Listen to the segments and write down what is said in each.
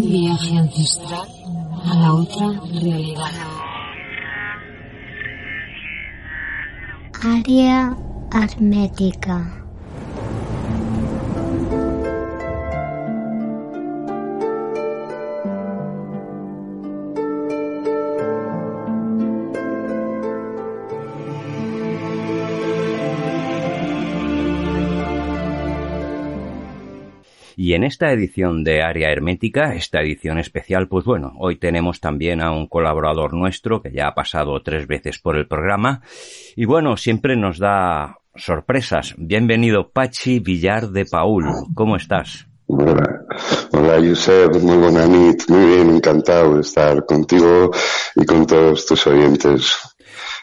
Viaje ancestral a la otra realidad. Área hermética. En esta edición de Área Hermética, esta edición especial, pues bueno, hoy tenemos también a un colaborador nuestro que ya ha pasado tres veces por el programa y bueno, siempre nos da sorpresas. Bienvenido Pachi Villar de Paul. ¿Cómo estás? Hola, hola Josep, muy buena muy bien, encantado de estar contigo y con todos tus oyentes.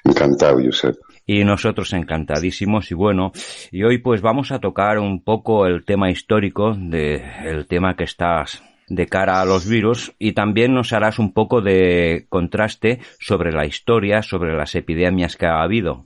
Encantado, Josep y nosotros encantadísimos y bueno, y hoy pues vamos a tocar un poco el tema histórico de el tema que estás de cara a los virus y también nos harás un poco de contraste sobre la historia, sobre las epidemias que ha habido.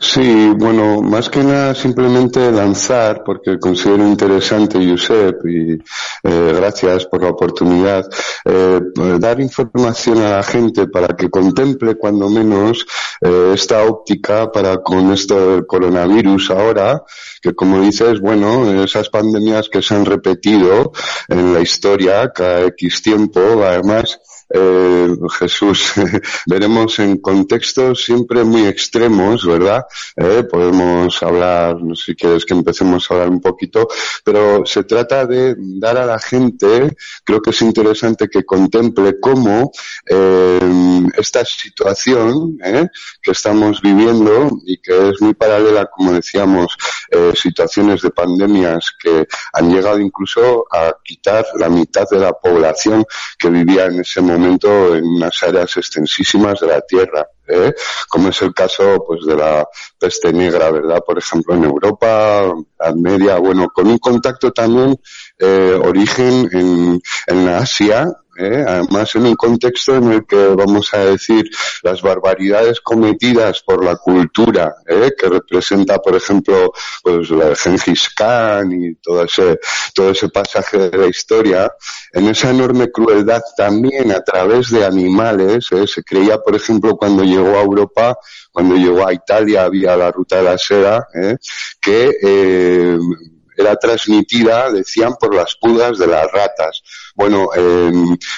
Sí, bueno, más que nada simplemente lanzar, porque considero interesante, Josep, y eh, gracias por la oportunidad, eh, dar información a la gente para que contemple cuando menos eh, esta óptica para con esto del coronavirus ahora, que como dices, bueno, esas pandemias que se han repetido en la historia cada X tiempo, además, eh, Jesús, veremos en contextos siempre muy extremos, ¿verdad? Eh, podemos hablar, si quieres que empecemos a hablar un poquito, pero se trata de dar a la gente, creo que es interesante que contemple cómo eh, esta situación eh, que estamos viviendo y que es muy paralela, como decíamos, situaciones de pandemias que han llegado incluso a quitar la mitad de la población que vivía en ese momento momento en unas áreas extensísimas de la Tierra, ¿eh? como es el caso pues de la peste negra, ¿verdad? Por ejemplo, en Europa, en Media, bueno, con un contacto también eh, origen en, en Asia, ¿eh? además en un contexto en el que vamos a decir las barbaridades cometidas por la cultura, ¿eh? que representa, por ejemplo, pues la de Gengis Khan y todo ese, todo ese pasaje de la historia, en esa enorme crueldad también a través de animales, ¿eh? se creía, por ejemplo, cuando llegó a Europa, cuando llegó a Italia había la ruta de la seda, ¿eh? que eh, era transmitida, decían, por las pudas de las ratas. Bueno, eh,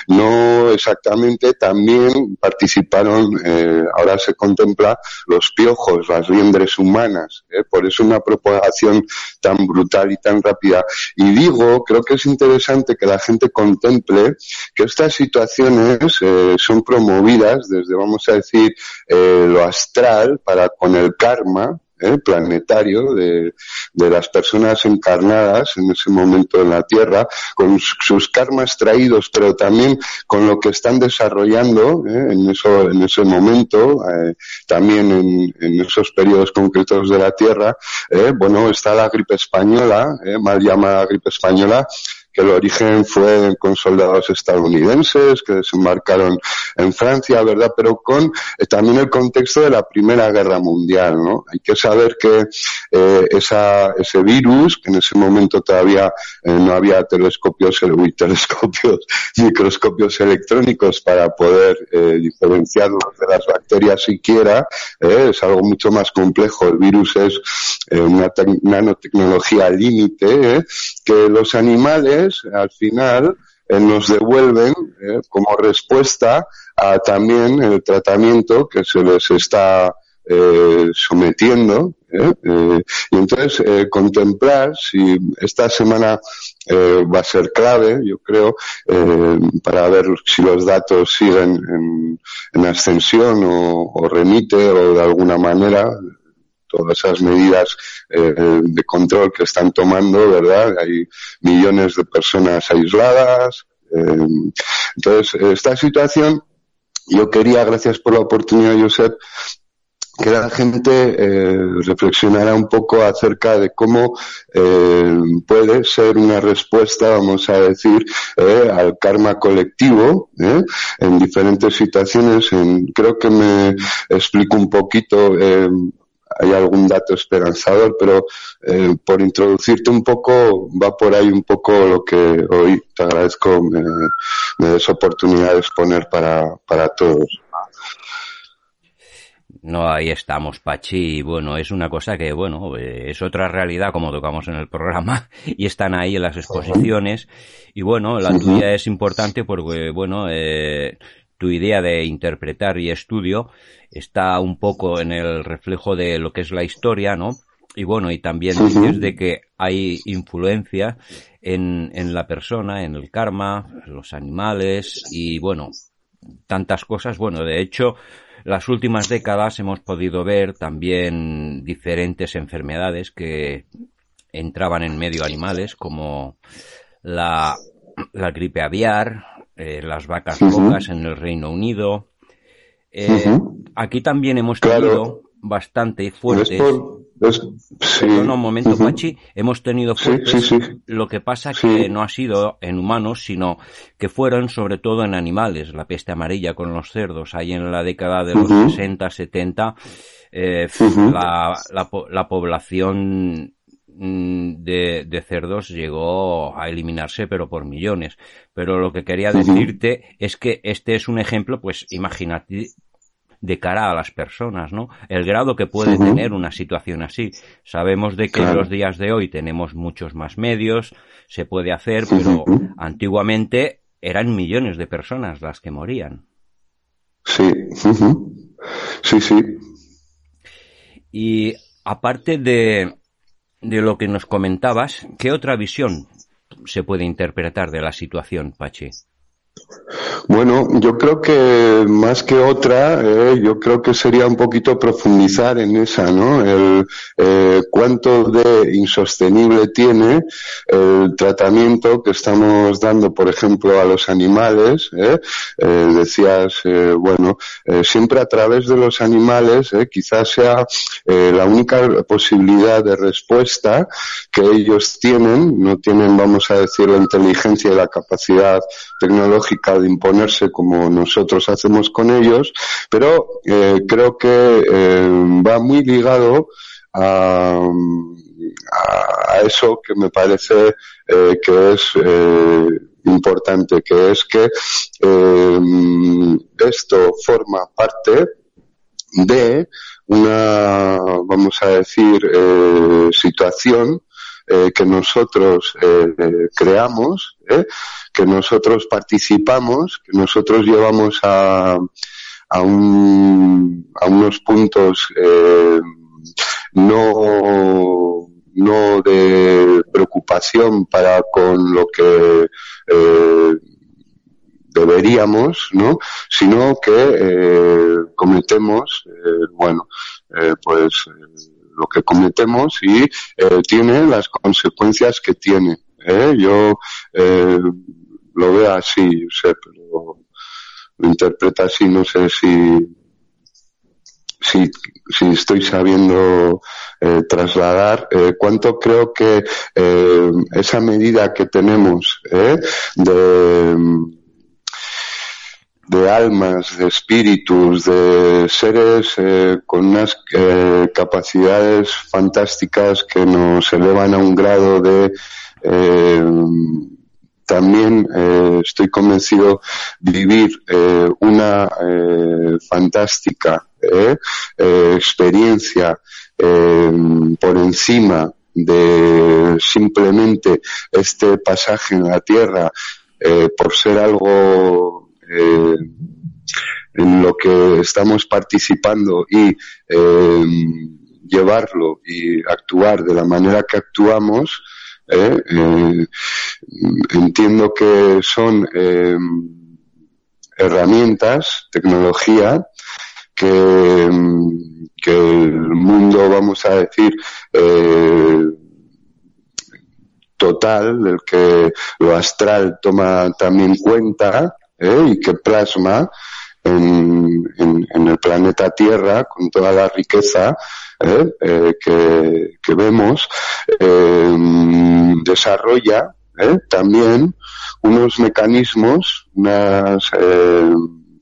no exactamente, también participaron, eh, ahora se contempla los piojos, las liendres humanas, ¿eh? por eso una propagación tan brutal y tan rápida. Y digo, creo que es interesante que la gente contemple que estas situaciones eh, son promovidas desde, vamos a decir, eh, lo astral para con el karma, ¿eh? planetario de, de, las personas encarnadas en ese momento en la Tierra, con sus karmas traídos, pero también con lo que están desarrollando ¿eh? en, eso, en ese momento, eh, también en, en, esos periodos concretos de la Tierra. ¿eh? bueno, está la gripe española, ¿eh? mal llamada gripe española, que el origen fue con soldados estadounidenses que desembarcaron en Francia, ¿verdad? Pero con eh, también el contexto de la Primera Guerra Mundial, ¿no? Hay que saber que eh, esa, ese virus, que en ese momento todavía eh, no había telescopios, telescopios, microscopios electrónicos para poder eh, diferenciarlos de las bacterias siquiera, eh, es algo mucho más complejo. El virus es una nanotecnología límite, que los animales al final eh, nos devuelven eh, como respuesta a también el tratamiento que se les está eh, sometiendo. y entonces contemplar si esta semana va a ser clave, yo creo, para ver si los datos siguen en, ascensión o, o remite o de alguna manera todas esas medidas eh, de control que están tomando, ¿verdad? Hay millones de personas aisladas. Eh, entonces, esta situación, yo quería, gracias por la oportunidad, Josep, que la gente eh, reflexionara un poco acerca de cómo eh, puede ser una respuesta, vamos a decir, eh, al karma colectivo eh, en diferentes situaciones. En, creo que me explico un poquito. Hay algún dato esperanzador, pero eh, por introducirte un poco, va por ahí un poco lo que hoy te agradezco me, me des oportunidad de exponer para, para todos. No, ahí estamos, Pachi. Y bueno, es una cosa que, bueno, eh, es otra realidad como tocamos en el programa y están ahí en las exposiciones. Y bueno, la tuya es importante porque, bueno, eh, tu idea de interpretar y estudio está un poco en el reflejo de lo que es la historia, ¿no? Y bueno, y también dices de que hay influencia en, en la persona, en el karma, los animales y bueno, tantas cosas. Bueno, de hecho, las últimas décadas hemos podido ver también diferentes enfermedades que entraban en medio animales, como la, la gripe aviar, eh, las vacas locas en el Reino Unido. Eh, aquí también hemos tenido bastante fuertes. un momento, Pachi. Hemos tenido fuertes. lo que pasa que no ha sido en humanos, sino que fueron sobre todo en animales. La peste amarilla con los cerdos, ahí en la década de los 60, 70, eh, la, la, la población de, de, cerdos llegó a eliminarse, pero por millones. Pero lo que quería decirte es que este es un ejemplo, pues imagínate, de cara a las personas, ¿no? El grado que puede tener una situación así. Sabemos de que en los días de hoy tenemos muchos más medios, se puede hacer, pero antiguamente eran millones de personas las que morían. Sí, sí, sí. Y aparte de, de lo que nos comentabas, ¿qué otra visión se puede interpretar de la situación, Pachi? Bueno, yo creo que más que otra, eh, yo creo que sería un poquito profundizar en esa, ¿no? El eh, cuánto de insostenible tiene el tratamiento que estamos dando, por ejemplo, a los animales. ¿eh? eh decías, eh, bueno, eh, siempre a través de los animales, quizás sea la única posibilidad de respuesta que ellos tienen, no tienen, vamos a decir, la inteligencia y la capacidad tecnológica de imponer como nosotros hacemos con ellos, pero eh, creo que eh, va muy ligado a, a, eso que me parece eh, que es importante, que es que esto forma parte de una, vamos a decir, situación eh, que nosotros eh, creamos, eh, que nosotros participamos, que nosotros llevamos a, a, un, a unos puntos no, no de preocupación para con lo que deberíamos, ¿no? Sino que cometemos, bueno, pues lo que cometemos y eh, tiene las consecuencias que tiene. ¿eh? Yo eh, lo veo así, sé, pero lo interpreta así, no sé si si, si estoy sabiendo eh, trasladar eh, cuánto creo que eh, esa medida que tenemos eh, de de almas, de espíritus, de seres eh, con unas eh, capacidades fantásticas que nos elevan a un grado de eh, también eh, estoy convencido vivir eh, una fantástica experiencia por encima de simplemente este pasaje en la tierra por ser algo eh, en lo que estamos participando y eh, llevarlo y actuar de la manera que actuamos, eh, entiendo que son herramientas, tecnología, que, que, el mundo, vamos a decir, total, del que lo astral toma también cuenta, ¿eh? y que plasma en, en, el planeta Tierra con toda la riqueza ¿eh? eh que, que, vemos, eh, desarrolla ¿eh? también unos mecanismos, unas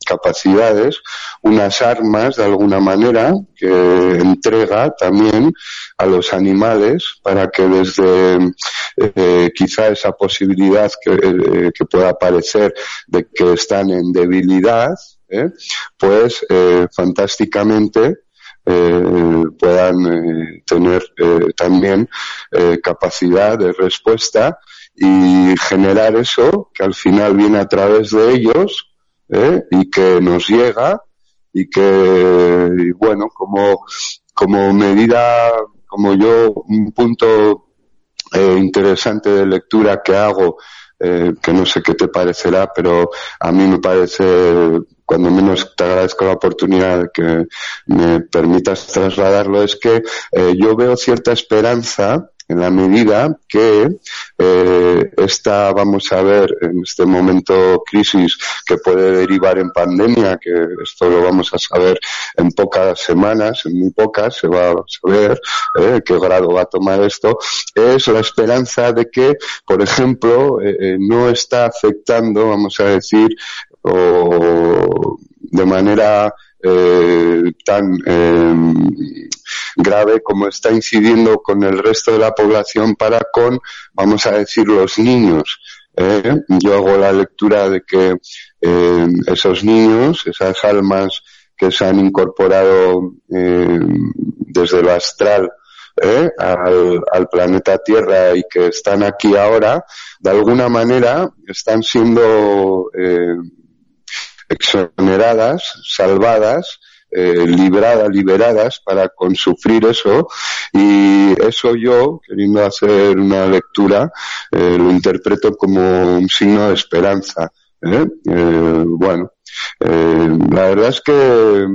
capacidades, unas armas de alguna manera que entrega también a los animales para que desde eh, quizá esa posibilidad que, eh, que, pueda aparecer de que están en debilidad, ¿eh? pues fantásticamente puedan tener también capacidad de respuesta y generar eso que al final viene a través de ellos y que nos llega y que bueno como como medida como yo un punto eh, interesante de lectura que hago, eh, que no sé qué te parecerá, pero a mí me parece, cuando menos te agradezco la oportunidad de que me permitas trasladarlo, es que eh, yo veo cierta esperanza en la medida que eh, esta, vamos a ver, en este momento crisis que puede derivar en pandemia, que esto lo vamos a saber en pocas semanas, en muy pocas, se va a saber eh, qué grado va a tomar esto, es la esperanza de que, por ejemplo, eh, eh no está afectando, vamos a decir, o de manera eh, tan eh, grave como está incidiendo con el resto de la población para con, vamos a decir, los niños. ¿eh? Yo hago la lectura de que eh, esos niños, esas almas que se han incorporado eh, desde lo astral ¿eh? al, al, planeta Tierra y que están aquí ahora, de alguna manera están siendo exoneradas, salvadas eh, libradas, liberadas para consufrir eso y eso yo, queriendo hacer una lectura, eh, lo interpreto como un signo de esperanza. ¿eh? eh bueno, eh, la verdad es que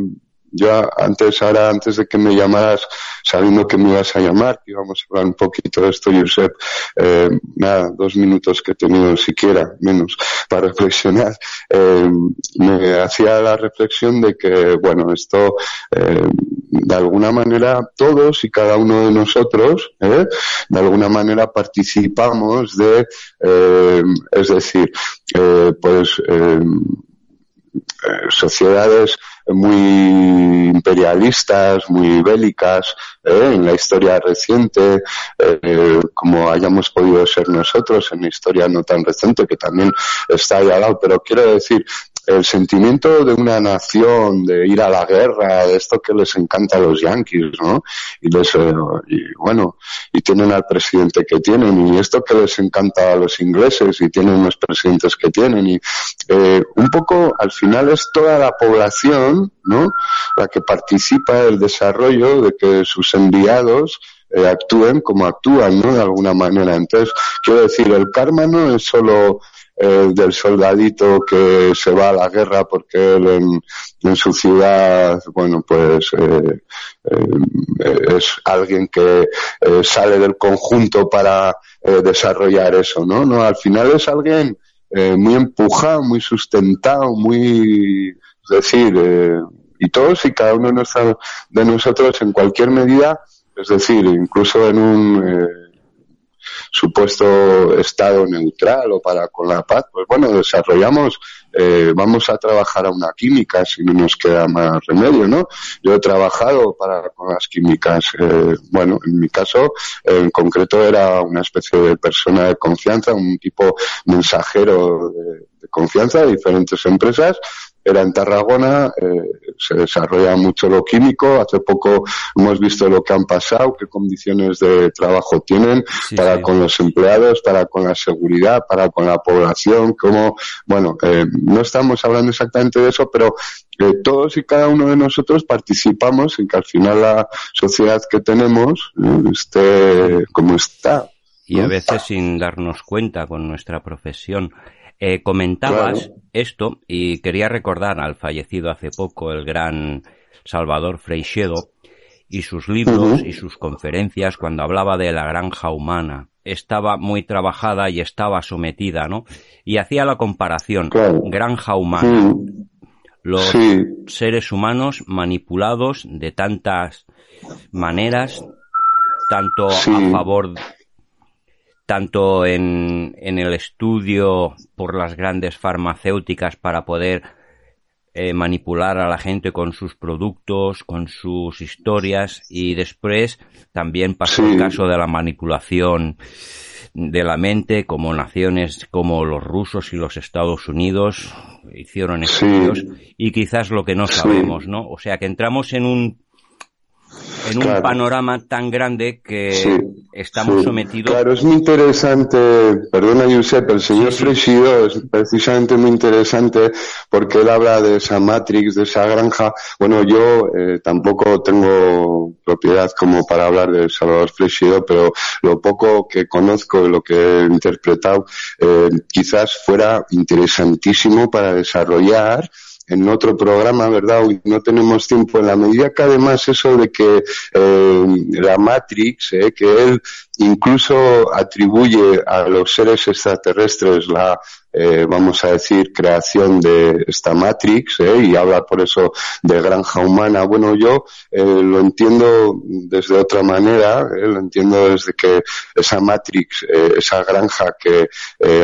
ya antes, ahora, antes de que me llamaras, sabiendo que me ibas a llamar, que íbamos a hablar un poquito de esto, Josep, eh, nada, dos minutos que he tenido siquiera, menos, para reflexionar, eh, me hacía la reflexión de que, bueno, esto, eh, de alguna manera, todos y cada uno de nosotros, eh, de alguna manera participamos de, eh, es decir, eh, pues, sociedades muy imperialistas, muy bélicas, ¿eh? en la historia reciente, eh, como hayamos podido ser nosotros en la historia no tan reciente, que también está ahí al lado. Pero quiero decir, el sentimiento de una nación, de ir a la guerra, de esto que les encanta a los yanquis, ¿no? Y les, eh, y bueno, y tienen al presidente que tienen, y esto que les encanta a los ingleses, y tienen los presidentes que tienen, y eh, un poco, al final es toda la población, ¿no? La que participa del desarrollo de que sus enviados eh, actúen como actúan, ¿no? De alguna manera. Entonces, quiero decir, el karma no es solo el del soldadito que se va a la guerra porque él en, su ciudad, bueno, pues eh, eh, es alguien que eh, sale del conjunto para eh, desarrollar eso, ¿no? No, al final es alguien eh, muy empujado, muy sustentado, muy, es decir, y todos y cada uno de nosotros en cualquier medida, es decir, incluso en un supuesto estado neutral o para con la paz, pues bueno, desarrollamos, eh, vamos a trabajar a una química si no nos queda más remedio, ¿no? Yo he trabajado para con las químicas, eh, bueno, en mi caso, en concreto era una especie de persona de confianza, un tipo mensajero de, de confianza de diferentes empresas era en Tarragona, eh, se desarrolla mucho lo químico, hace poco hemos visto lo que han pasado, qué condiciones de trabajo tienen sí, para sí. con los empleados, para con la seguridad, para con la población, como, bueno, eh, no estamos hablando exactamente de eso, pero eh, todos y cada uno de nosotros participamos en que al final la sociedad que tenemos eh, esté como está. Y ¿no? a veces sin darnos cuenta con nuestra profesión. Eh, comentabas claro. esto y quería recordar al fallecido hace poco el gran Salvador Freixedo y sus libros uh -huh. y sus conferencias cuando hablaba de la granja humana. Estaba muy trabajada y estaba sometida, ¿no? Y hacía la comparación, claro. granja humana. Los sí. seres humanos manipulados de tantas maneras, tanto sí. a favor tanto en, en el estudio por las grandes farmacéuticas para poder eh, manipular a la gente con sus productos, con sus historias y después también pasó el caso de la manipulación de la mente como naciones como los rusos y los Estados Unidos hicieron estudios y quizás lo que no sabemos, ¿no? O sea que entramos en un en un panorama tan grande que estamos sometidos. Claro, es muy interesante, perdona Josep, el señor sí, es precisamente muy interesante porque él habla de esa Matrix, de esa granja. Bueno, yo eh, tampoco tengo propiedad como para hablar de Salvador Freshido, pero lo poco que conozco, lo que he interpretado, eh, quizás fuera interesantísimo para desarrollar en otro programa, ¿verdad? Hoy no tenemos tiempo. En la medida que además eso de que eh, la Matrix, eh, que él incluso atribuye a los seres extraterrestres la eh, vamos a decir, creación de esta Matrix, eh, y habla por eso de granja humana. Bueno, yo eh, lo entiendo desde otra manera, lo entiendo desde que esa Matrix, esa granja que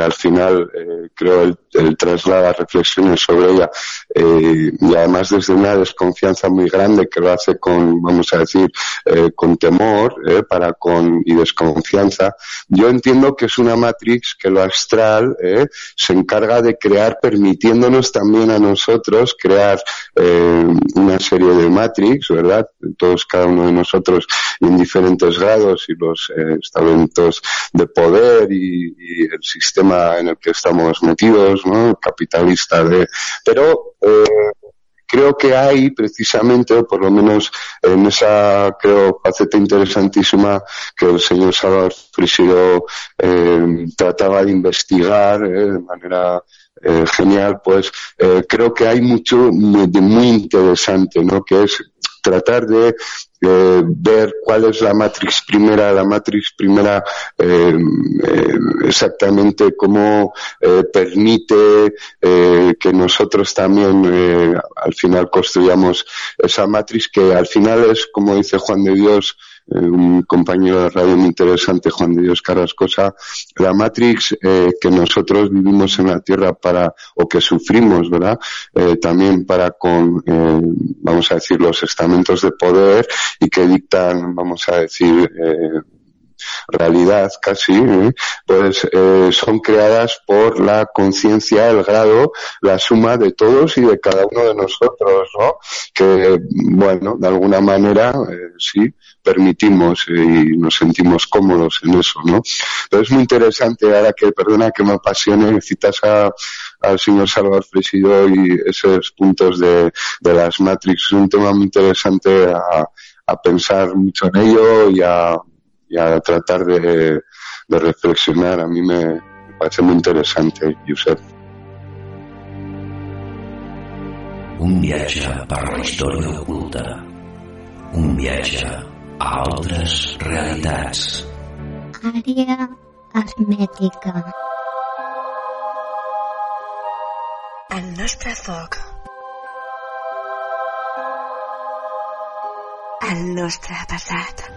al final creo él, él, traslada reflexiones sobre ella, y además desde una desconfianza muy grande que lo hace con, vamos a decir, con temor, para con, y desconfianza. Yo entiendo que es una Matrix que lo astral, se encarga de crear, permitiéndonos también a nosotros crear eh, una serie de Matrix, ¿verdad? Todos, cada uno de nosotros en diferentes grados y los eh, estamentos de poder y, y, el sistema en el que estamos metidos, ¿no? Capitalista de, pero, eh, creo que hay precisamente, o por lo menos en esa, creo, faceta interesantísima que el señor Salvador Frisido eh, trataba de investigar eh, de manera eh, genial, pues eh, creo que hay mucho muy, muy interesante, ¿no? Que es tratar de eh, ver cuál es la matrix primera, la matrix primera eh, eh, exactamente cómo eh, permite que nosotros también al final construyamos esa matrix que al final es como dice Juan de Dios un compañero de radio muy interesante, Juan de Dios Carrascosa, la Matrix eh, que nosotros vivimos en la Tierra para, o que sufrimos, ¿verdad? Eh, también para con, eh, vamos a decir, los estamentos de poder y que dictan, vamos a decir, eh, realidad casi, ¿eh? pues eh, son creadas por la conciencia, el grado, la suma de todos y de cada uno de nosotros, ¿no? Que, bueno, de alguna manera, eh, sí, permitimos y nos sentimos cómodos en eso, ¿no? Pero es muy interesante, ahora que, perdona que me apasione, citas a, al señor Salvador Fresido y esos puntos de, de las Matrix, es un tema muy interesante a, a pensar mucho en ello y a y a tratar de, de reflexionar. A mí me, me parece muy interesante, Josep. Un viatge per la història oculta. Un viatge a altres realitats. Àrea hermètica. El nostre foc. El nostre passat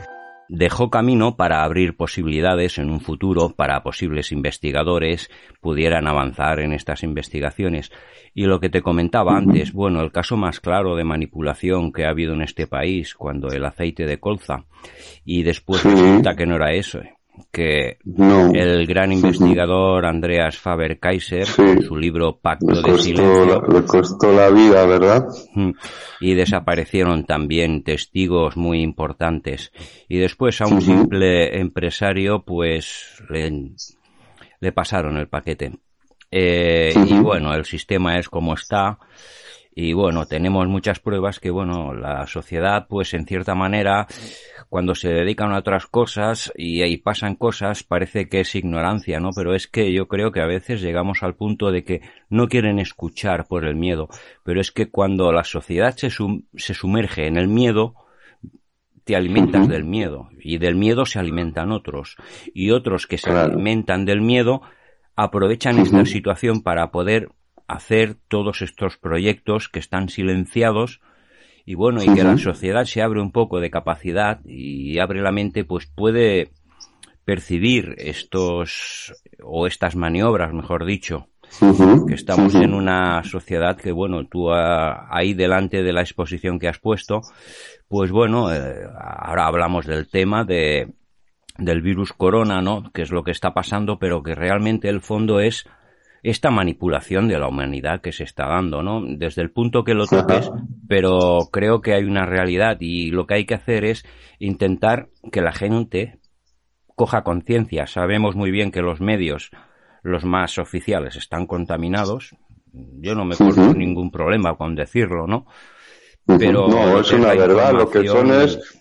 dejó camino para abrir posibilidades en un futuro para posibles investigadores pudieran avanzar en estas investigaciones. Y lo que te comentaba antes, bueno, el caso más claro de manipulación que ha habido en este país cuando el aceite de colza y después resulta que no era eso. Que no. el gran investigador Andreas Faber-Kaiser, sí. en su libro Pacto costó, de Silencio, le costó la vida, ¿verdad? Y desaparecieron también testigos muy importantes. Y después a un uh -huh. simple empresario, pues le, le, pasaron el paquete. Eh, uh -huh. Y bueno, el sistema es como está y bueno, tenemos muchas pruebas que bueno, la sociedad pues en cierta manera cuando se dedican a otras cosas y ahí pasan cosas parece que es ignorancia, ¿no? Pero es que yo creo que a veces llegamos al punto de que no quieren escuchar por el miedo, pero es que cuando la sociedad se, sum se sumerge en el miedo, te alimentas uh -huh. del miedo y del miedo se alimentan otros y otros que se claro. alimentan del miedo aprovechan uh -huh. esta situación para poder hacer todos estos proyectos que están silenciados y bueno, y uh -huh. que la sociedad se abre un poco de capacidad y abre la mente, pues puede percibir estos o estas maniobras, mejor dicho, que estamos en una sociedad que, bueno, tú ah, ahí delante de la exposición que has puesto, pues bueno, eh, ahora hablamos del tema de del virus corona, ¿no? Que es lo que está pasando, pero que realmente el fondo es esta manipulación de la humanidad que se está dando, ¿no? Desde el punto que lo toques, pero creo que hay una realidad y lo que hay que hacer es intentar que la gente coja conciencia. Sabemos muy bien que los medios, los más oficiales, están contaminados. Yo no me pongo ningún problema con decirlo, ¿no? Pero no, es una verdad. Lo que son es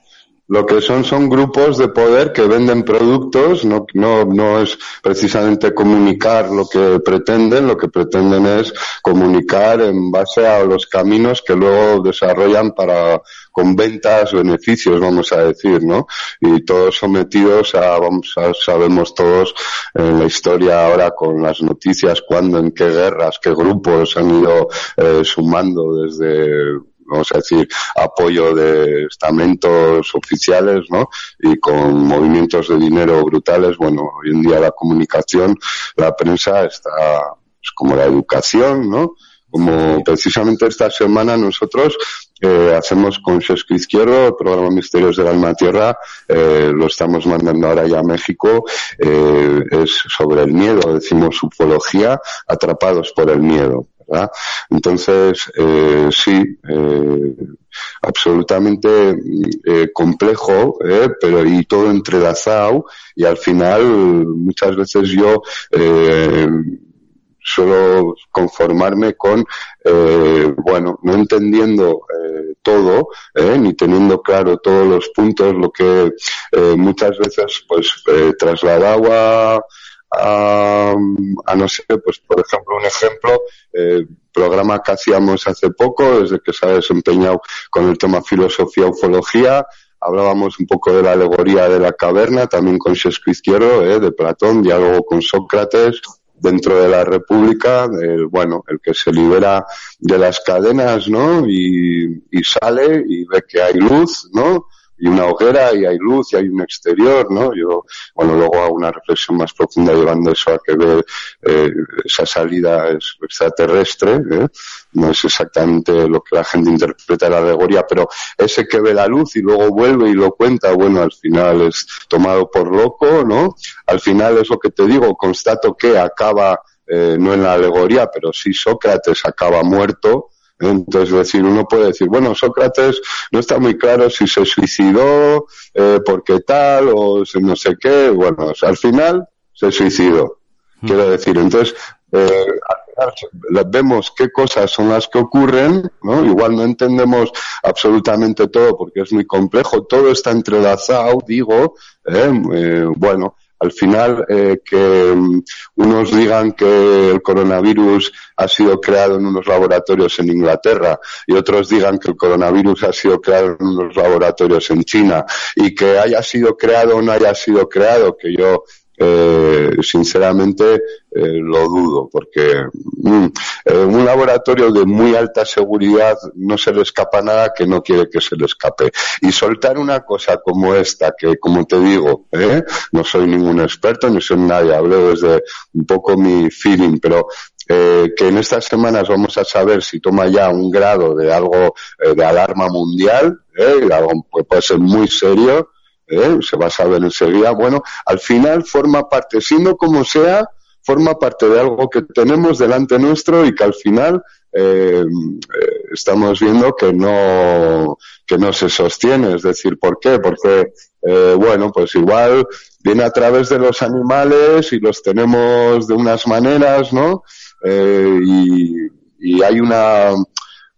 lo que son son grupos de poder que venden productos, no, no, no es precisamente comunicar lo que pretenden, lo que pretenden es comunicar en base a los caminos que luego desarrollan para, con ventas, beneficios, vamos a decir, ¿no? Y todos sometidos a, vamos a, sabemos todos en la historia ahora con las noticias, cuándo, en qué guerras, qué grupos han ido eh, sumando desde vamos a decir, apoyo de estamentos oficiales, ¿no? Y con movimientos de dinero brutales, bueno, hoy en día la comunicación, la prensa está, pues, como la educación, ¿no? Como precisamente esta semana nosotros eh, hacemos con Sesco Izquierdo, el programa Misterios del Alma Tierra, eh, lo estamos mandando ahora ya a México, eh, es sobre el miedo, decimos ufología, atrapados por el miedo. Entonces, eh, sí, eh, absolutamente eh, complejo, eh, pero y todo entrelazado y al final muchas veces yo eh, suelo conformarme con, eh, bueno, no entendiendo eh, todo, eh, ni teniendo claro todos los puntos, lo que eh, muchas veces pues eh, a, a, no sé, pues por ejemplo, un ejemplo, eh, programa que hacíamos hace poco, desde que se ha desempeñado con el tema filosofía, ufología, hablábamos un poco de la alegoría de la caverna, también con Shakespeare Izquierdo, eh, de Platón, diálogo con Sócrates, dentro de la República, el, bueno, el que se libera de las cadenas, ¿no? Y, y sale y ve que hay luz, ¿no? Y una hoguera y hay luz y hay un exterior, ¿no? Yo, bueno, luego hago una reflexión más profunda llevando eso a que ve eh, esa salida es extraterrestre, ¿eh? no es exactamente lo que la gente interpreta en la alegoría, pero ese que ve la luz y luego vuelve y lo cuenta, bueno, al final es tomado por loco, ¿no? Al final es lo que te digo, constato que acaba, eh, no en la alegoría, pero sí Sócrates acaba muerto, entonces, decir, uno puede decir, bueno, Sócrates no está muy claro si se suicidó, eh, porque tal, o no sé qué. Bueno, al final se suicidó. Hmm. Quiero decir, entonces, eh, al final vemos qué cosas son las que ocurren, ¿no? Igual no entendemos absolutamente todo porque es muy complejo, todo está entrelazado, digo, eh, eh bueno, al final eh, que um, unos digan que el coronavirus ha sido creado en unos laboratorios en Inglaterra y otros digan que el coronavirus ha sido creado en unos laboratorios en China y que haya sido creado o no haya sido creado, que yo eh, sinceramente eh, lo dudo, porque mm, en un laboratorio de muy alta seguridad no se le escapa nada que no quiere que se le escape. Y soltar una cosa como esta, que como te digo, ¿eh? no soy ningún experto, ni soy nadie, hablo desde un poco mi feeling, pero eh, que en estas semanas vamos a saber si toma ya un grado de algo eh, de alarma mundial, ¿eh? algo que puede ser muy serio, ¿eh? se va a saber enseguida. Bueno, al final forma parte, siendo como sea, forma parte de algo que tenemos delante nuestro y que al final eh, eh, estamos viendo que no que no se sostiene. Es decir, ¿por qué? Porque eh, bueno, pues igual viene a través de los animales y los tenemos de unas maneras, ¿no? Eh, y, y hay una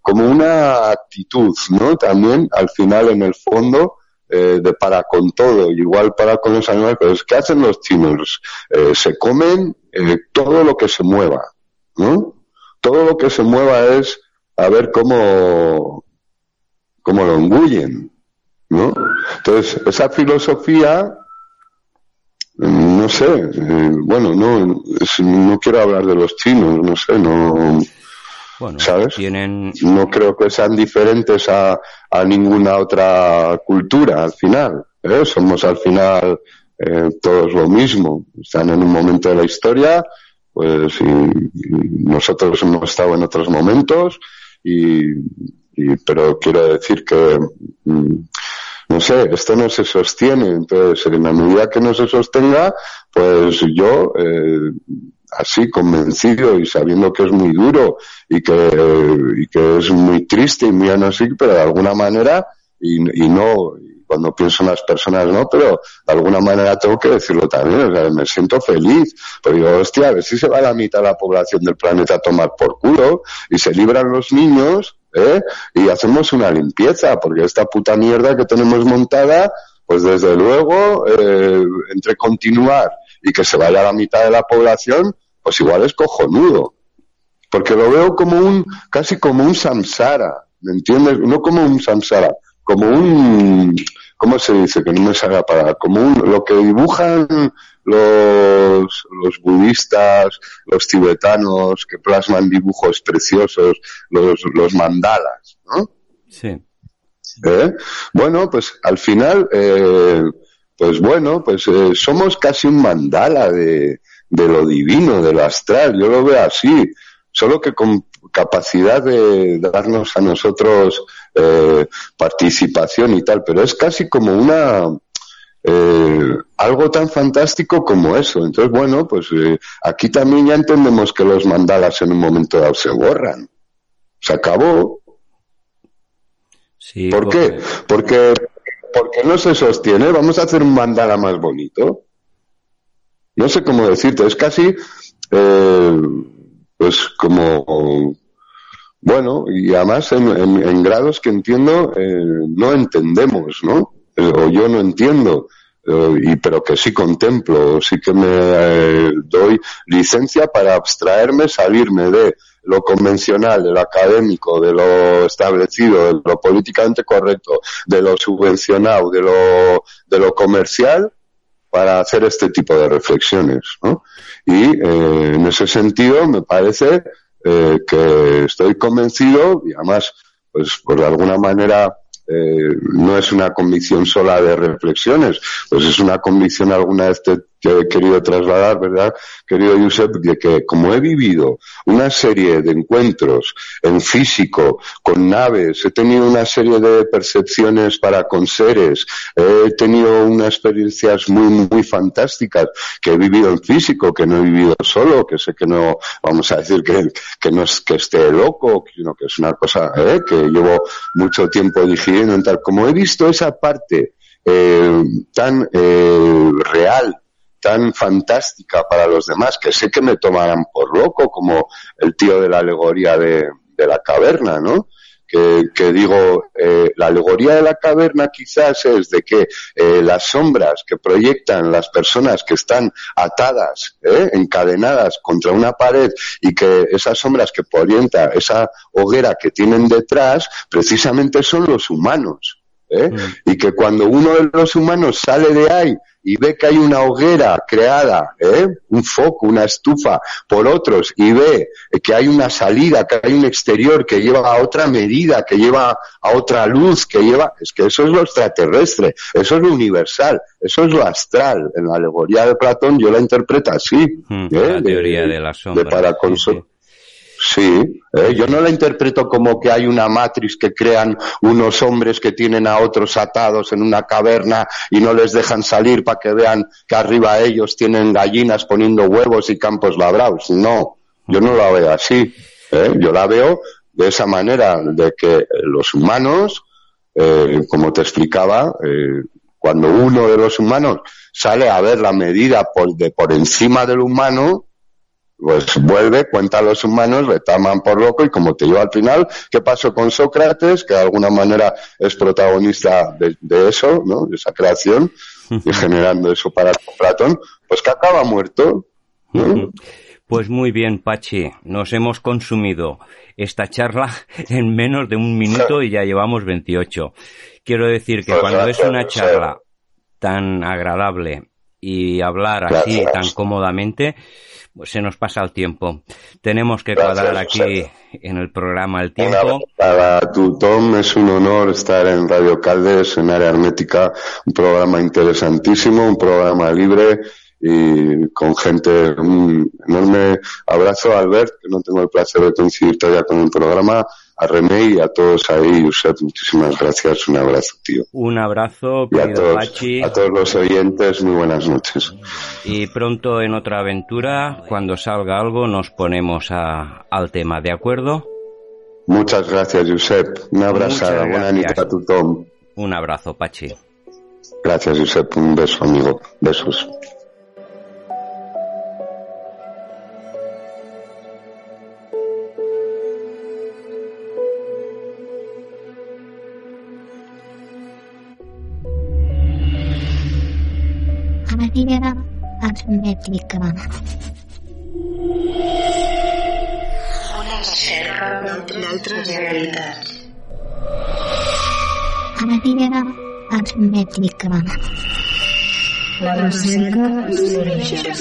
como una actitud, ¿no? También al final en el fondo eh, de para con todo, igual para con los animales, pero es que hacen los chinos, eh, se comen eh, todo lo que se mueva, ¿no? Todo lo que se mueva es a ver cómo, cómo lo engullen, ¿no? Entonces, esa filosofía, no sé, eh, bueno, no, no quiero hablar de los chinos, no sé, no, bueno, ¿sabes? Tienen... No creo que sean diferentes a, a ninguna otra cultura al final. ¿eh? Somos al final eh, todos lo mismo. Están en un momento de la historia pues nosotros hemos estado en otros momentos y, pero quiero decir que mm, no sé, esto no se sostiene, entonces en la medida que no se sostenga, pues yo eh, así convencido y sabiendo que es muy duro y que, y que es muy triste y muy así, pero de alguna manera y, y no cuando pienso en las personas, ¿no? Pero de alguna manera tengo que decirlo también, o sea, me siento feliz, pero digo, hostia, a ver si se va la mitad de la población del planeta a tomar por culo y se libran los niños, ¿eh? Y hacemos una limpieza, porque esta puta mierda que tenemos montada, pues desde luego, eh, entre continuar y que se vaya la mitad de la población, pues igual es cojonudo. Porque lo veo como un, casi como un samsara, ¿me entiendes? No como un samsara, como un, ¿cómo se dice? Que no me salga para, como un, lo que dibujan los, los budistas, los tibetanos, que plasman dibujos preciosos, los, los mandalas, ¿no? Sí. ¿Eh? Bueno, pues al final, eh, pues bueno, pues eh, somos casi un mandala de, de lo divino, de lo astral, yo lo veo así, solo que con capacidad de darnos a nosotros eh, participación y tal, pero es casi como una eh, algo tan fantástico como eso. Entonces, bueno, pues eh, aquí también ya entendemos que los mandalas en un momento dado se borran. Se acabó. Sí, ¿Por qué? Porque, porque no se sostiene. Vamos a hacer un mandala más bonito. No sé cómo decirte. Es casi, eh, pues como bueno, y además en, grados que entiendo eh, no entendemos, ¿no? Eh, o yo no entiendo, eh, y, pero que sí contemplo, sí que me doy licencia para abstraerme, salirme de lo convencional, de lo académico, de lo establecido, de lo políticamente correcto, de lo subvencionado, de lo, de lo comercial, para hacer este tipo de reflexiones, ¿no? Y en ese sentido me parece eh, que estoy convencido y además, pues por alguna manera eh, no es una convicción sola de reflexiones, pues es una convicción alguna vez te, que he querido trasladar, ¿verdad, querido Josep? De que como he vivido una serie de encuentros en físico, con naves, he tenido una serie de percepciones para con seres, he tenido unas experiencias muy, muy fantásticas que he vivido en físico, que no he vivido solo, que sé que no, vamos a decir que, que no es que esté loco, sino que es una cosa ¿eh? que llevo mucho tiempo digiriendo en tal. Como he visto esa parte eh, tan eh, real tan fantástica para los demás que sé que me tomarán por loco, como el tío de la alegoría de, la caverna, ¿no? Que, digo, eh, la alegoría de la caverna quizás es de que eh, las sombras que proyectan las personas que están atadas, eh, encadenadas contra una pared y que esas sombras que proyecta esa hoguera que tienen detrás, precisamente son los humanos. Mm. Y que cuando uno de los humanos sale de ahí y ve que hay una hoguera creada, ¿eh? un foco, una estufa por otros y ve que hay una salida, que hay un exterior que lleva a otra medida, que lleva a otra luz, que lleva, es que eso es lo extraterrestre, eso es lo universal, eso es lo astral. En la alegoría de Platón yo la interpreto así. Hmm, ¿eh? La teoría de, la sombra. para Sí, ¿eh? yo no la interpreto como que hay una matriz que crean unos hombres que tienen a otros atados en una caverna y no les dejan salir para que vean que arriba ellos tienen gallinas poniendo huevos y campos labrados. No, yo no la veo así. ¿eh? Yo la veo de esa manera, de que los humanos, eh, como te explicaba, eh, cuando uno de los humanos sale a ver la medida por, de por encima del humano, pues vuelve, cuenta a los humanos, le taman por loco y como te digo al final, ¿qué pasó con Sócrates? Que de alguna manera es protagonista de, eso, ¿no? De esa creación y generando eso para Platón, pues que acaba muerto. Pues muy bien, Pachi, nos hemos consumido esta charla en menos de un minuto y ya llevamos 28. Quiero decir que pues cuando es una charla tan agradable y hablar así tan cómodamente, se nos pasa el tiempo. Tenemos que cuadrar aquí en el programa el tiempo. Para tu Tom. Es un honor estar en Radio Caldes, en área hermética, un programa interesantísimo, un programa libre y con gente, un enorme abrazo Albert, que no tengo el placer de coincidir todavía con el programa, a René y a todos ahí, Josep, muchísimas gracias, un abrazo, tío. Un abrazo, Y a todos, Pachi. a todos los oyentes, muy buenas noches. Y pronto en otra aventura, cuando salga algo, nos ponemos a- al tema, ¿de acuerdo? Muchas gracias, Josep. Una abrazada, buena nit a tothom. Un abrazo, Pachi. Gracias, Josep. Un beso, amigo. Besos. Àrea hermètica. Una recerca d'altres realitats. Àrea hermètica. La recerca d'orígens.